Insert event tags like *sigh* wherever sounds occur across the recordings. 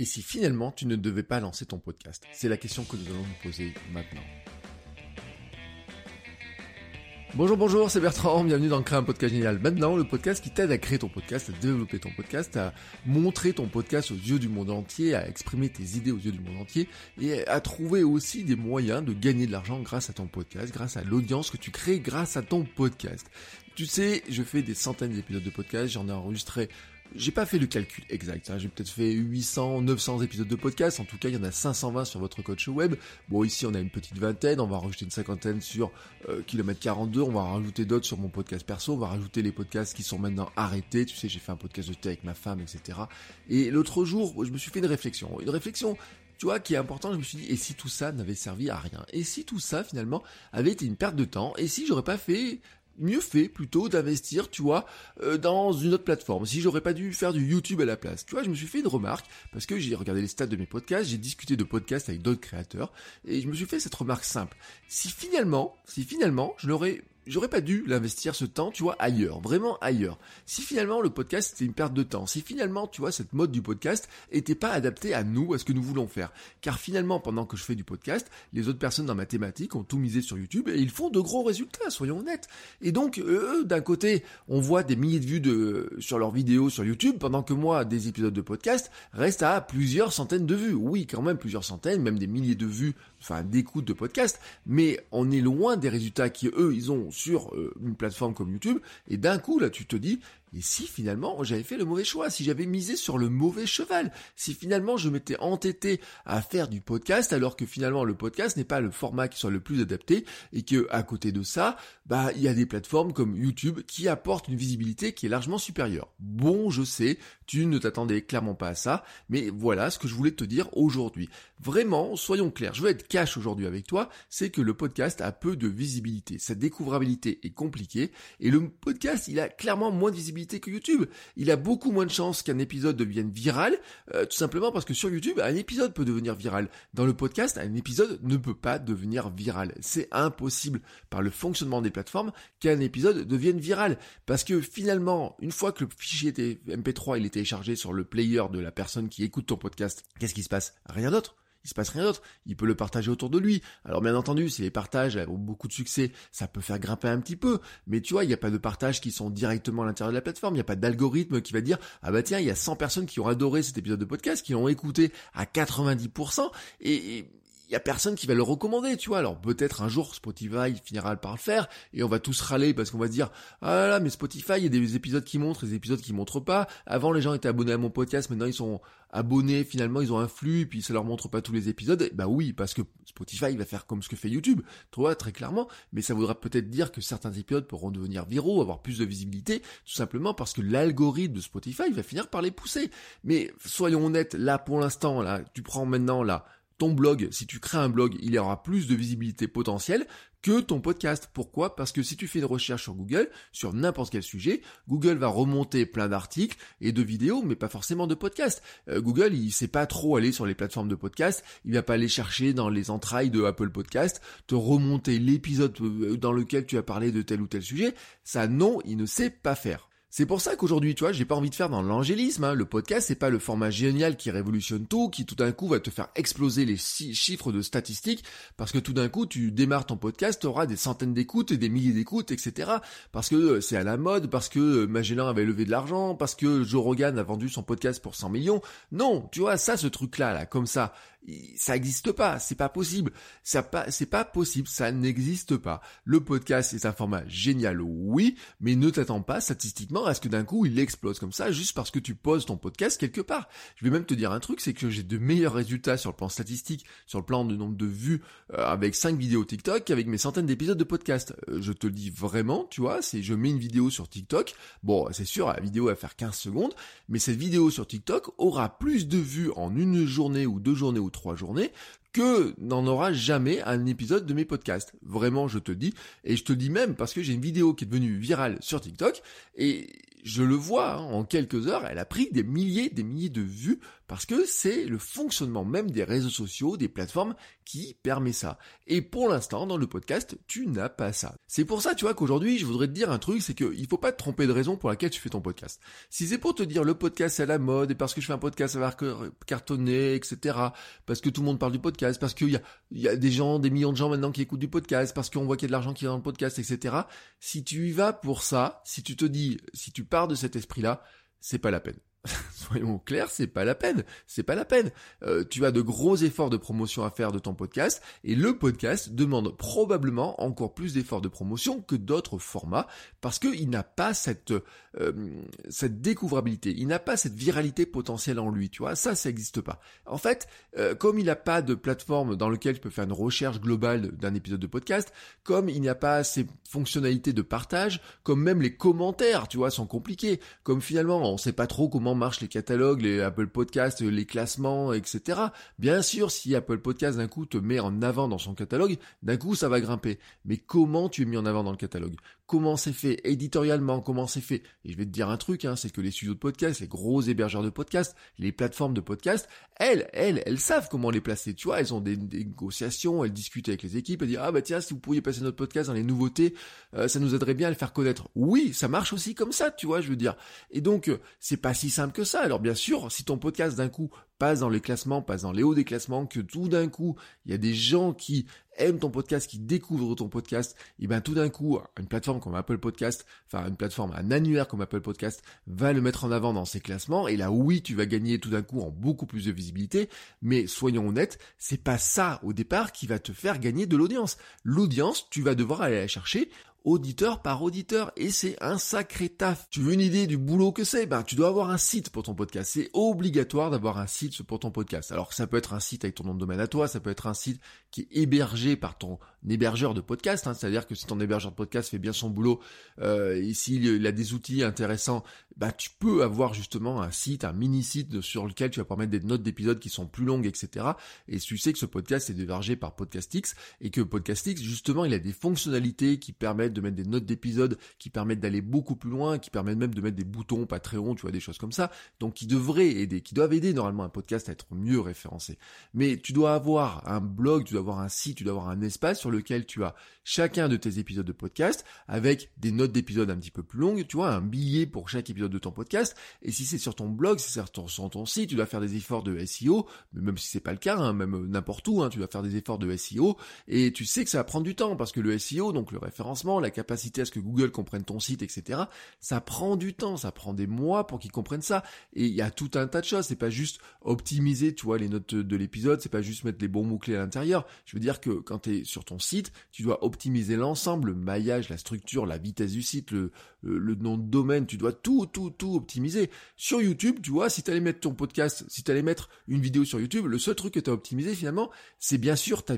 Et si finalement tu ne devais pas lancer ton podcast? C'est la question que nous allons nous poser maintenant. Bonjour, bonjour, c'est Bertrand, bienvenue dans Créer un podcast génial. Maintenant, le podcast qui t'aide à créer ton podcast, à développer ton podcast, à montrer ton podcast aux yeux du monde entier, à exprimer tes idées aux yeux du monde entier et à trouver aussi des moyens de gagner de l'argent grâce à ton podcast, grâce à l'audience que tu crées grâce à ton podcast. Tu sais, je fais des centaines d'épisodes de podcast, j'en ai enregistré j'ai pas fait le calcul exact, hein. j'ai peut-être fait 800, 900 épisodes de podcast, en tout cas il y en a 520 sur votre coach web. Bon ici on a une petite vingtaine, on va rajouter une cinquantaine sur euh, kilomètre 42, on va rajouter d'autres sur mon podcast perso, on va rajouter les podcasts qui sont maintenant arrêtés, tu sais j'ai fait un podcast de thé avec ma femme, etc. Et l'autre jour je me suis fait une réflexion, une réflexion tu vois, qui est important, je me suis dit, et si tout ça n'avait servi à rien? Et si tout ça, finalement, avait été une perte de temps? Et si j'aurais pas fait mieux fait plutôt d'investir, tu vois, euh, dans une autre plateforme. Si j'aurais pas dû faire du YouTube à la place. Tu vois, je me suis fait une remarque parce que j'ai regardé les stats de mes podcasts, j'ai discuté de podcasts avec d'autres créateurs et je me suis fait cette remarque simple. Si finalement, si finalement, je n'aurais j'aurais pas dû l'investir ce temps, tu vois, ailleurs, vraiment ailleurs. Si finalement le podcast c'était une perte de temps, si finalement, tu vois, cette mode du podcast était pas adaptée à nous, à ce que nous voulons faire. Car finalement, pendant que je fais du podcast, les autres personnes dans ma thématique ont tout misé sur YouTube et ils font de gros résultats, soyons honnêtes. Et donc, eux, d'un côté, on voit des milliers de vues de, sur leurs vidéos sur YouTube, pendant que moi, des épisodes de podcast restent à plusieurs centaines de vues. Oui, quand même plusieurs centaines, même des milliers de vues, enfin, d'écoutes de podcast, mais on est loin des résultats qui, eux, ils ont sur euh, une plateforme comme YouTube, et d'un coup, là, tu te dis, et si finalement j'avais fait le mauvais choix, si j'avais misé sur le mauvais cheval, si finalement je m'étais entêté à faire du podcast alors que finalement le podcast n'est pas le format qui soit le plus adapté et que à côté de ça, bah il y a des plateformes comme YouTube qui apportent une visibilité qui est largement supérieure. Bon, je sais, tu ne t'attendais clairement pas à ça, mais voilà ce que je voulais te dire aujourd'hui. Vraiment, soyons clairs, je veux être cash aujourd'hui avec toi, c'est que le podcast a peu de visibilité, sa découvrabilité est compliquée et le podcast, il a clairement moins de visibilité que YouTube. Il a beaucoup moins de chances qu'un épisode devienne viral, euh, tout simplement parce que sur YouTube, un épisode peut devenir viral. Dans le podcast, un épisode ne peut pas devenir viral. C'est impossible par le fonctionnement des plateformes qu'un épisode devienne viral. Parce que finalement, une fois que le fichier MP3 il est téléchargé sur le player de la personne qui écoute ton podcast, qu'est-ce qui se passe? Rien d'autre il se passe rien d'autre. Il peut le partager autour de lui. Alors bien entendu, si les partages ont beaucoup de succès, ça peut faire grimper un petit peu. Mais tu vois, il n'y a pas de partages qui sont directement à l'intérieur de la plateforme. Il n'y a pas d'algorithme qui va dire, ah bah tiens, il y a 100 personnes qui ont adoré cet épisode de podcast, qui l'ont écouté à 90%, et il y a personne qui va le recommander, tu vois. Alors peut-être un jour Spotify finira par le faire et on va tous râler parce qu'on va se dire ah là, mais Spotify, il y a des épisodes qui montrent, des épisodes qui montrent pas. Avant les gens étaient abonnés à mon podcast, maintenant ils sont abonnés, finalement ils ont un flux et puis ça leur montre pas tous les épisodes. Bah oui, parce que Spotify va faire comme ce que fait YouTube, tu vois, très clairement. Mais ça voudra peut-être dire que certains épisodes pourront devenir viraux, avoir plus de visibilité, tout simplement parce que l'algorithme de Spotify va finir par les pousser. Mais soyons honnêtes, là pour l'instant, là, tu prends maintenant là ton blog, si tu crées un blog, il y aura plus de visibilité potentielle que ton podcast. Pourquoi? Parce que si tu fais une recherche sur Google, sur n'importe quel sujet, Google va remonter plein d'articles et de vidéos, mais pas forcément de podcasts. Euh, Google, il sait pas trop aller sur les plateformes de podcasts, il va pas aller chercher dans les entrailles de Apple Podcast, te remonter l'épisode euh, dans lequel tu as parlé de tel ou tel sujet. Ça, non, il ne sait pas faire. C'est pour ça qu'aujourd'hui, tu vois, j'ai pas envie de faire dans l'angélisme. Hein. Le podcast, c'est pas le format génial qui révolutionne tout, qui tout d'un coup va te faire exploser les chiffres de statistiques, parce que tout d'un coup, tu démarres ton podcast, tu auras des centaines d'écoutes et des milliers d'écoutes, etc. Parce que euh, c'est à la mode, parce que euh, Magellan avait levé de l'argent, parce que Joe Rogan a vendu son podcast pour 100 millions. Non, tu vois, ça, ce truc-là, là, comme ça, ça n'existe pas, c'est pas possible. Ça pas, c'est pas possible, ça n'existe pas. Le podcast est un format génial, oui, mais ne t'attends pas statistiquement à ce que d'un coup il explose comme ça juste parce que tu poses ton podcast quelque part. Je vais même te dire un truc, c'est que j'ai de meilleurs résultats sur le plan statistique, sur le plan de nombre de vues euh, avec 5 vidéos TikTok qu'avec mes centaines d'épisodes de podcast. Euh, je te le dis vraiment, tu vois, c'est je mets une vidéo sur TikTok, bon, c'est sûr, la vidéo va faire 15 secondes, mais cette vidéo sur TikTok aura plus de vues en une journée ou deux journées ou trois journées que n'en aura jamais un épisode de mes podcasts. Vraiment, je te dis. Et je te dis même parce que j'ai une vidéo qui est devenue virale sur TikTok et je le vois, hein, en quelques heures, elle a pris des milliers, des milliers de vues parce que c'est le fonctionnement même des réseaux sociaux, des plateformes qui permet ça. Et pour l'instant, dans le podcast, tu n'as pas ça. C'est pour ça, tu vois, qu'aujourd'hui, je voudrais te dire un truc, c'est qu'il faut pas te tromper de raison pour laquelle tu fais ton podcast. Si c'est pour te dire le podcast c'est à la mode, et parce que je fais un podcast ça va cartonner, etc., parce que tout le monde parle du podcast, parce qu'il y a, y a des gens, des millions de gens maintenant qui écoutent du podcast, parce qu'on voit qu'il y a de l'argent qui est dans le podcast, etc., si tu y vas pour ça, si tu te dis, si tu pars de cet esprit-là, c'est pas la peine. *laughs* soyons clairs, c'est pas la peine. C'est pas la peine. Euh, tu as de gros efforts de promotion à faire de ton podcast et le podcast demande probablement encore plus d'efforts de promotion que d'autres formats parce qu'il n'a pas cette euh, cette découvrabilité, il n'a pas cette viralité potentielle en lui. Tu vois, ça, ça n'existe pas. En fait, euh, comme il n'a pas de plateforme dans lequel tu peux faire une recherche globale d'un épisode de podcast, comme il n'y a pas ces fonctionnalités de partage, comme même les commentaires, tu vois, sont compliqués, comme finalement on sait pas trop comment marchent les catalogues, les Apple Podcasts, les classements, etc. Bien sûr, si Apple Podcasts d'un coup te met en avant dans son catalogue, d'un coup ça va grimper. Mais comment tu es mis en avant dans le catalogue? Comment c'est fait Éditorialement, comment c'est fait Et je vais te dire un truc, hein, c'est que les studios de podcast, les gros hébergeurs de podcast, les plateformes de podcast, elles, elles, elles savent comment les placer. Tu vois, elles ont des, négociations, elles discutent avec les équipes, elles disent ah bah tiens, si vous pouviez passer notre podcast dans les nouveautés, euh, ça nous aiderait bien à le faire connaître. Oui, ça marche aussi comme ça, tu vois, je veux dire. Et donc, euh, c'est pas si simple que ça. Alors bien sûr, si ton podcast d'un coup passe dans les classements, passe dans les hauts des classements, que tout d'un coup, il y a des gens qui aiment ton podcast, qui découvrent ton podcast, et ben tout d'un coup, une plateforme comme Apple Podcast, enfin une plateforme, un annuaire comme Apple Podcast, va le mettre en avant dans ses classements, et là oui, tu vas gagner tout d'un coup en beaucoup plus de visibilité, mais soyons honnêtes, c'est pas ça au départ qui va te faire gagner de l'audience. L'audience, tu vas devoir aller la chercher auditeur par auditeur et c'est un sacré taf. Tu veux une idée du boulot que c'est? Ben tu dois avoir un site pour ton podcast. C'est obligatoire d'avoir un site pour ton podcast. Alors ça peut être un site avec ton nom de domaine à toi, ça peut être un site qui est hébergé par ton hébergeur de podcast, hein. c'est-à-dire que si ton hébergeur de podcast fait bien son boulot euh, et s'il a des outils intéressants, bah tu peux avoir justement un site, un mini site sur lequel tu vas pouvoir mettre des notes d'épisodes qui sont plus longues, etc. Et tu sais que ce podcast est hébergé par Podcastix et que Podcastix justement il a des fonctionnalités qui permettent de mettre des notes d'épisodes, qui permettent d'aller beaucoup plus loin, qui permettent même de mettre des boutons Patreon, tu vois des choses comme ça, donc qui devraient aider, qui doivent aider normalement un podcast à être mieux référencé. Mais tu dois avoir un blog, tu dois avoir un site, tu dois avoir un espace sur lequel tu as chacun de tes épisodes de podcast avec des notes d'épisodes un petit peu plus longues, tu vois, un billet pour chaque épisode de ton podcast. Et si c'est sur ton blog, si c'est sur ton site, tu dois faire des efforts de SEO, mais même si c'est pas le cas, hein, même n'importe où, hein, tu dois faire des efforts de SEO. Et tu sais que ça va prendre du temps parce que le SEO, donc le référencement, la capacité à ce que Google comprenne ton site, etc., ça prend du temps, ça prend des mois pour qu'ils comprennent ça. Et il y a tout un tas de choses. C'est pas juste optimiser, tu vois, les notes de l'épisode, c'est pas juste mettre les bons mots-clés à l'intérieur. Je veux dire que quand tu es sur ton site, tu dois optimiser l'ensemble, le maillage, la structure, la vitesse du site, le, le, nom de domaine, tu dois tout, tout, tout optimiser. Sur YouTube, tu vois, si tu allais mettre ton podcast, si tu allais mettre une vidéo sur YouTube, le seul truc que tu as optimisé finalement, c'est bien sûr ta,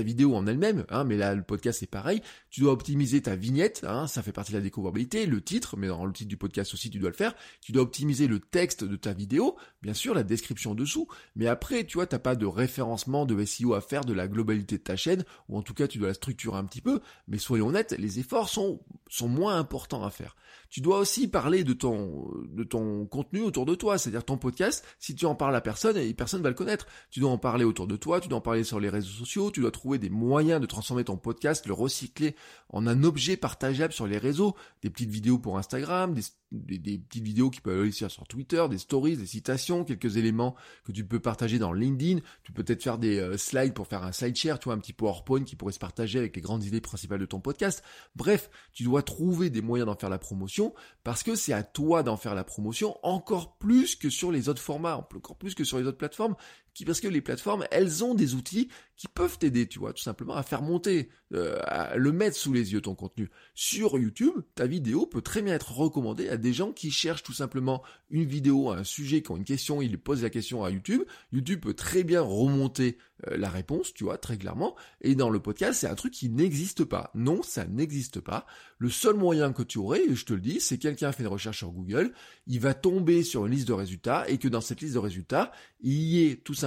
vidéo en elle-même, hein, mais là le podcast c'est pareil, tu dois optimiser ta vignette, hein, ça fait partie de la découvrabilité, le titre, mais dans le titre du podcast aussi tu dois le faire, tu dois optimiser le texte de ta vidéo, bien sûr la description dessous, mais après tu vois, t'as pas de référencement de SEO à faire de la globalité de ta chaîne, ou en tout cas tu dois la structurer un petit peu, mais soyons honnêtes, les efforts sont, moins importants à faire. Tu dois aussi parler de ton, contenu autour de toi, c'est-à-dire ton podcast, si tu en parles à personne, et personne va le connaître. Tu dois en parler autour de toi, tu dois en parler sur les réseaux sociaux, tu dois trouver des moyens de transformer ton podcast, le recycler en un objet partageable sur les réseaux, des petites vidéos pour Instagram, des des, petites vidéos qui peuvent aller sur Twitter, des stories, des citations, quelques éléments que tu peux partager dans LinkedIn. Tu peux peut-être faire des euh, slides pour faire un slide share, tu vois, un petit PowerPoint qui pourrait se partager avec les grandes idées principales de ton podcast. Bref, tu dois trouver des moyens d'en faire la promotion parce que c'est à toi d'en faire la promotion encore plus que sur les autres formats, encore plus que sur les autres plateformes parce que les plateformes, elles ont des outils qui peuvent t'aider, tu vois, tout simplement à faire monter, euh, à le mettre sous les yeux ton contenu. Sur YouTube, ta vidéo peut très bien être recommandée à des gens qui cherchent tout simplement une vidéo, un sujet, qui ont une question, ils posent la question à YouTube. YouTube peut très bien remonter euh, la réponse, tu vois, très clairement. Et dans le podcast, c'est un truc qui n'existe pas. Non, ça n'existe pas. Le seul moyen que tu aurais, je te le dis, c'est quelqu'un fait une recherche sur Google, il va tomber sur une liste de résultats et que dans cette liste de résultats, il y ait tout simplement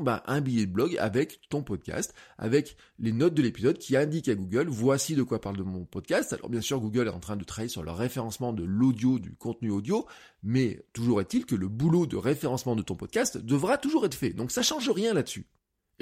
bah, un billet de blog avec ton podcast, avec les notes de l'épisode qui indiquent à Google, voici de quoi parle de mon podcast. Alors bien sûr, Google est en train de travailler sur le référencement de l'audio, du contenu audio, mais toujours est-il que le boulot de référencement de ton podcast devra toujours être fait. Donc ça change rien là-dessus.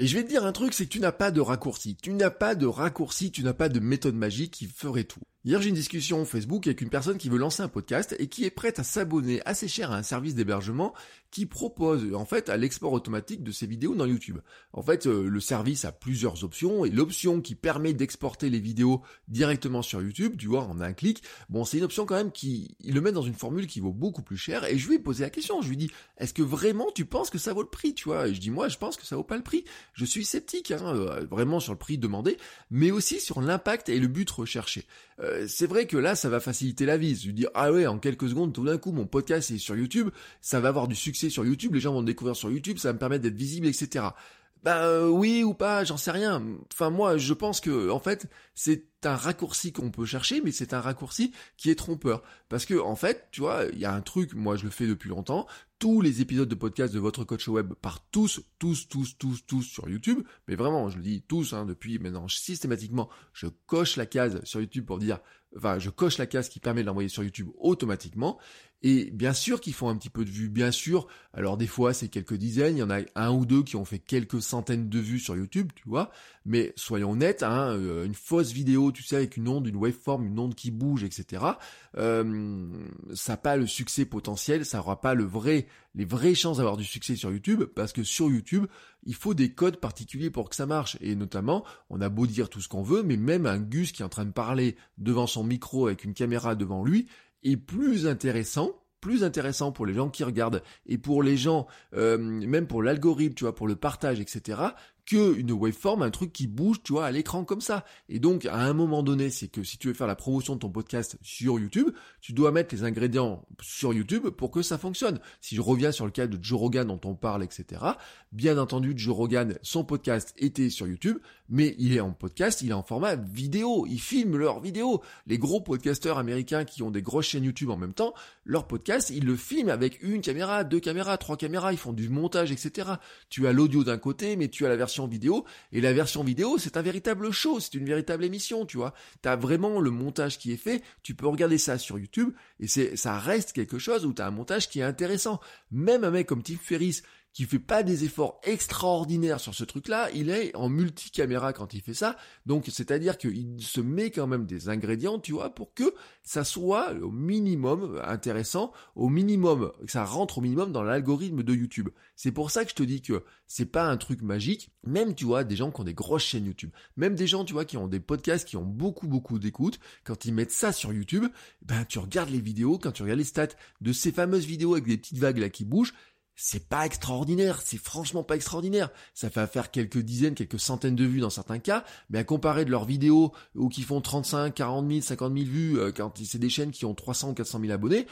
Et je vais te dire un truc, c'est que tu n'as pas de raccourci. Tu n'as pas de raccourci, tu n'as pas de méthode magique qui ferait tout. Hier, j'ai une discussion Facebook avec une personne qui veut lancer un podcast et qui est prête à s'abonner assez cher à un service d'hébergement qui propose en fait à l'export automatique de ses vidéos dans YouTube. En fait, euh, le service a plusieurs options et l'option qui permet d'exporter les vidéos directement sur YouTube, tu vois, en un clic, bon, c'est une option quand même qui il le met dans une formule qui vaut beaucoup plus cher et je lui ai posé la question, je lui dis est-ce que vraiment tu penses que ça vaut le prix, tu vois? Et je dis moi, je pense que ça vaut pas le prix. Je suis sceptique hein, euh, vraiment sur le prix demandé, mais aussi sur l'impact et le but recherché. Euh, c'est vrai que là, ça va faciliter la vie. Je dire, ah ouais, en quelques secondes, tout d'un coup, mon podcast est sur YouTube, ça va avoir du succès sur YouTube, les gens vont me découvrir sur YouTube, ça va me permettre d'être visible, etc. Bah euh, oui ou pas, j'en sais rien. Enfin moi, je pense que en fait, c'est un raccourci qu'on peut chercher, mais c'est un raccourci qui est trompeur. Parce que en fait, tu vois, il y a un truc, moi je le fais depuis longtemps. Tous les épisodes de podcast de votre coach web partent tous, tous, tous, tous, tous sur YouTube. Mais vraiment, je le dis tous, hein, depuis maintenant systématiquement, je coche la case sur YouTube pour dire, enfin, je coche la case qui permet de l'envoyer sur YouTube automatiquement. Et bien sûr qu'ils font un petit peu de vues, bien sûr. Alors des fois c'est quelques dizaines, il y en a un ou deux qui ont fait quelques centaines de vues sur YouTube, tu vois. Mais soyons honnêtes, hein, euh, une fausse vidéo, tu sais, avec une onde, une waveform, une onde qui bouge, etc. Euh, ça n'a pas le succès potentiel, ça n'aura pas les vraies chances d'avoir du succès sur YouTube, parce que sur YouTube, il faut des codes particuliers pour que ça marche. Et notamment, on a beau dire tout ce qu'on veut, mais même un Gus qui est en train de parler devant son micro avec une caméra devant lui, est plus intéressant plus intéressant pour les gens qui regardent et pour les gens, euh, même pour l'algorithme, tu vois, pour le partage, etc., que une waveform, un truc qui bouge, tu vois, à l'écran comme ça. Et donc, à un moment donné, c'est que si tu veux faire la promotion de ton podcast sur YouTube, tu dois mettre les ingrédients sur YouTube pour que ça fonctionne. Si je reviens sur le cas de Joe Rogan dont on parle, etc., bien entendu, Joe Rogan, son podcast était sur YouTube, mais il est en podcast, il est en format vidéo. Ils filment leurs vidéos. Les gros podcasteurs américains qui ont des grosses chaînes YouTube en même temps, leur podcast, ils le filment avec une caméra, deux caméras, trois caméras, ils font du montage, etc. Tu as l'audio d'un côté, mais tu as la version vidéo. Et la version vidéo, c'est un véritable show, c'est une véritable émission, tu vois. T'as vraiment le montage qui est fait. Tu peux regarder ça sur YouTube et c'est, ça reste quelque chose où t'as un montage qui est intéressant. Même un mec comme Tim Ferriss, qui fait pas des efforts extraordinaires sur ce truc-là, il est en multicaméra quand il fait ça. Donc, c'est-à-dire qu'il se met quand même des ingrédients, tu vois, pour que ça soit au minimum intéressant, au minimum, que ça rentre au minimum dans l'algorithme de YouTube. C'est pour ça que je te dis que c'est pas un truc magique. Même, tu vois, des gens qui ont des grosses chaînes YouTube, même des gens, tu vois, qui ont des podcasts, qui ont beaucoup, beaucoup d'écoute, quand ils mettent ça sur YouTube, ben, tu regardes les vidéos, quand tu regardes les stats de ces fameuses vidéos avec des petites vagues là qui bougent, c'est pas extraordinaire, c'est franchement pas extraordinaire. Ça fait faire quelques dizaines, quelques centaines de vues dans certains cas, mais à comparer de leurs vidéos ou qui font 35, 40 000, 50 000 vues euh, quand c'est des chaînes qui ont 300 ou 400 000 abonnés,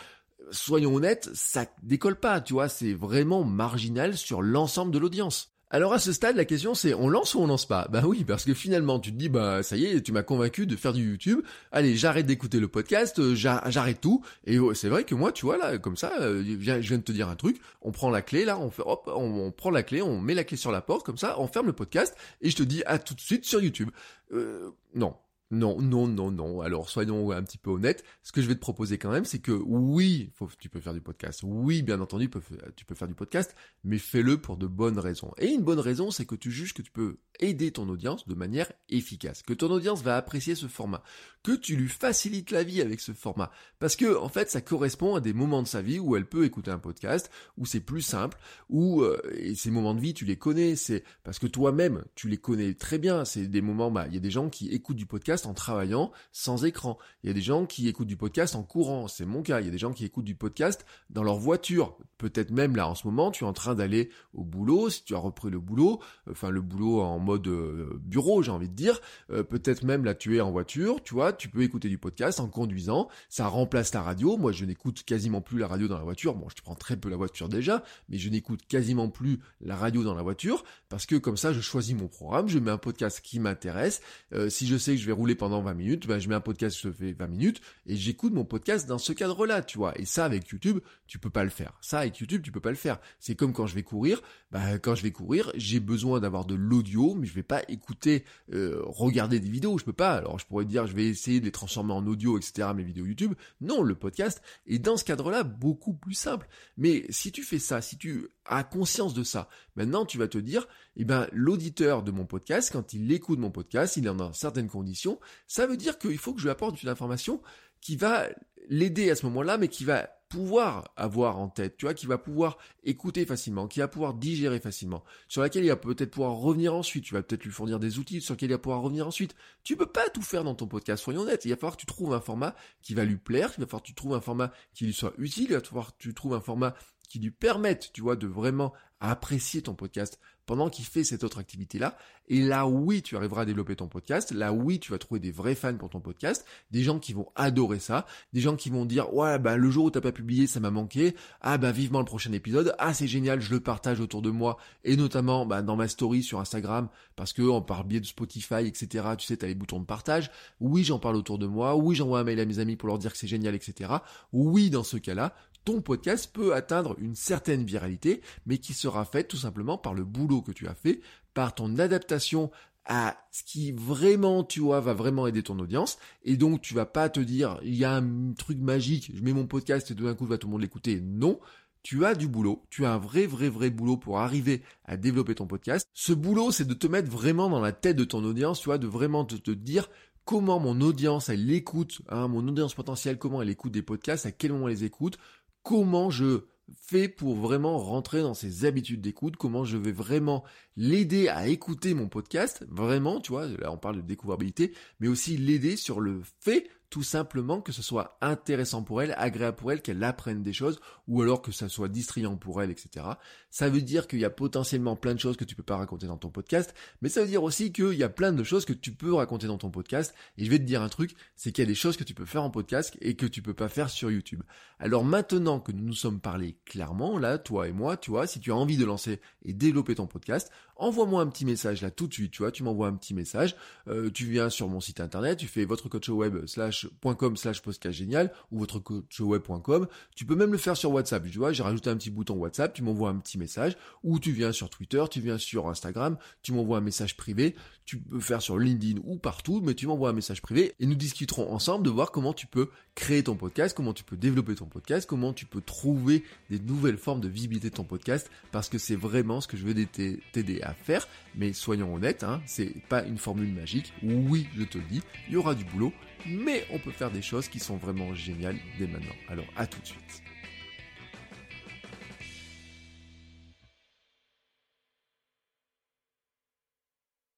soyons honnêtes, ça décolle pas, tu vois, c'est vraiment marginal sur l'ensemble de l'audience. Alors à ce stade, la question c'est on lance ou on lance pas? Bah oui, parce que finalement tu te dis bah ça y est, tu m'as convaincu de faire du YouTube. Allez, j'arrête d'écouter le podcast, euh, j'arrête tout. Et oh, c'est vrai que moi, tu vois là, comme ça, euh, je viens de te dire un truc. On prend la clé là, on fait hop, on, prend la clé, on met la clé sur la porte comme ça, on ferme le podcast et je te dis à tout de suite sur YouTube. Euh, non, non, non, non, non. Alors soyons un petit peu honnêtes. Ce que je vais te proposer quand même, c'est que oui, tu peux faire du podcast. Oui, bien entendu, tu peux faire du podcast, mais fais-le pour de bonnes raisons. Et une bonne raison, c'est que tu juges que tu peux aider ton audience de manière efficace, que ton audience va apprécier ce format, que tu lui facilites la vie avec ce format, parce que en fait, ça correspond à des moments de sa vie où elle peut écouter un podcast, où c'est plus simple, où euh, ces moments de vie, tu les connais, c'est parce que toi-même, tu les connais très bien. C'est des moments, bah, il y a des gens qui écoutent du podcast en travaillant sans écran. Il y a des gens qui écoutent du podcast en courant, c'est mon cas. Il y a des gens qui écoutent du podcast dans leur voiture. Peut-être même là en ce moment, tu es en train d'aller au boulot, si tu as repris le boulot, enfin le boulot en mode euh, bureau, j'ai envie de dire. Euh, peut-être même là tu es en voiture, tu vois, tu peux écouter du podcast en conduisant. Ça remplace la radio. Moi, je n'écoute quasiment plus la radio dans la voiture. Bon, je prends très peu la voiture déjà, mais je n'écoute quasiment plus la radio dans la voiture parce que comme ça, je choisis mon programme, je mets un podcast qui m'intéresse. Euh, si je sais que je vais rouler pendant 20 minutes, ben, je mets un podcast, je fais 20 minutes et j'écoute mon podcast dans ce cadre-là, tu vois. Et ça, avec YouTube, tu peux pas le faire. Ça, avec YouTube, tu peux pas le faire. C'est comme quand je vais courir. Ben, quand je vais courir, j'ai besoin d'avoir de l'audio, mais je vais pas écouter, euh, regarder des vidéos. Je peux pas. Alors, je pourrais dire, je vais essayer de les transformer en audio, etc. Mes vidéos YouTube. Non, le podcast est dans ce cadre-là beaucoup plus simple. Mais si tu fais ça, si tu as conscience de ça, maintenant tu vas te dire, eh ben l'auditeur de mon podcast, quand il écoute mon podcast, il est dans certaines conditions, ça veut dire qu'il faut que je lui apporte une information qui va l'aider à ce moment-là, mais qui va pouvoir avoir en tête, tu vois, qui va pouvoir écouter facilement, qui va pouvoir digérer facilement, sur laquelle il va peut-être pouvoir revenir ensuite, tu vas peut-être lui fournir des outils sur lesquels il va pouvoir revenir ensuite. Tu peux pas tout faire dans ton podcast, soyons honnêtes, il va falloir que tu trouves un format qui va lui plaire, il va falloir que tu trouves un format qui lui soit utile, il va falloir que tu trouves un format qui lui permette, tu vois, de vraiment apprécier ton podcast pendant qu'il fait cette autre activité-là. Et là, oui, tu arriveras à développer ton podcast. Là, oui, tu vas trouver des vrais fans pour ton podcast, des gens qui vont adorer ça, des gens qui vont dire, ouais, bah, le jour où t'as pas publié, ça m'a manqué. Ah, bah, vivement le prochain épisode. Ah, c'est génial, je le partage autour de moi. Et notamment, bah, dans ma story sur Instagram, parce que, on parle biais de Spotify, etc. Tu sais, t'as les boutons de partage. Oui, j'en parle autour de moi. Oui, j'envoie un mail à mes amis pour leur dire que c'est génial, etc. Oui, dans ce cas-là, ton podcast peut atteindre une certaine viralité, mais qui sera faite tout simplement par le boulot que tu as fait, par ton adaptation à ce qui vraiment, tu vois, va vraiment aider ton audience. Et donc, tu vas pas te dire, il y a un truc magique, je mets mon podcast et tout d'un coup, va tout le monde l'écouter. Non. Tu as du boulot, tu as un vrai, vrai, vrai boulot pour arriver à développer ton podcast. Ce boulot, c'est de te mettre vraiment dans la tête de ton audience, tu vois, de vraiment te, dire comment mon audience, elle écoute, hein, mon audience potentielle, comment elle écoute des podcasts, à quel moment elle les écoute, comment je fais pour vraiment rentrer dans ses habitudes d'écoute, comment je vais vraiment l'aider à écouter mon podcast, vraiment, tu vois, là on parle de découvrabilité, mais aussi l'aider sur le fait tout simplement que ce soit intéressant pour elle, agréable pour elle, qu'elle apprenne des choses, ou alors que ça soit distrayant pour elle, etc. Ça veut dire qu'il y a potentiellement plein de choses que tu peux pas raconter dans ton podcast, mais ça veut dire aussi qu'il y a plein de choses que tu peux raconter dans ton podcast, et je vais te dire un truc, c'est qu'il y a des choses que tu peux faire en podcast et que tu peux pas faire sur YouTube. Alors maintenant que nous nous sommes parlé clairement, là, toi et moi, tu vois, si tu as envie de lancer et développer ton podcast, envoie-moi un petit message là tout de suite, tu vois, tu m'envoies un petit message, euh, tu viens sur mon site internet, tu fais votre coach web .com slash podcast génial ou votre web.com. Tu peux même le faire sur WhatsApp, tu vois, j'ai rajouté un petit bouton WhatsApp, tu m'envoies un petit message ou tu viens sur Twitter, tu viens sur Instagram, tu m'envoies un message privé, tu peux faire sur LinkedIn ou partout, mais tu m'envoies un message privé et nous discuterons ensemble de voir comment tu peux créer ton podcast, comment tu peux développer ton podcast, comment tu peux trouver des nouvelles formes de visibilité de ton podcast parce que c'est vraiment ce que je veux t'aider à faire, mais soyons honnêtes, hein, c'est pas une formule magique. Oui, je te le dis, il y aura du boulot, mais on peut faire des choses qui sont vraiment géniales dès maintenant. Alors à tout de suite.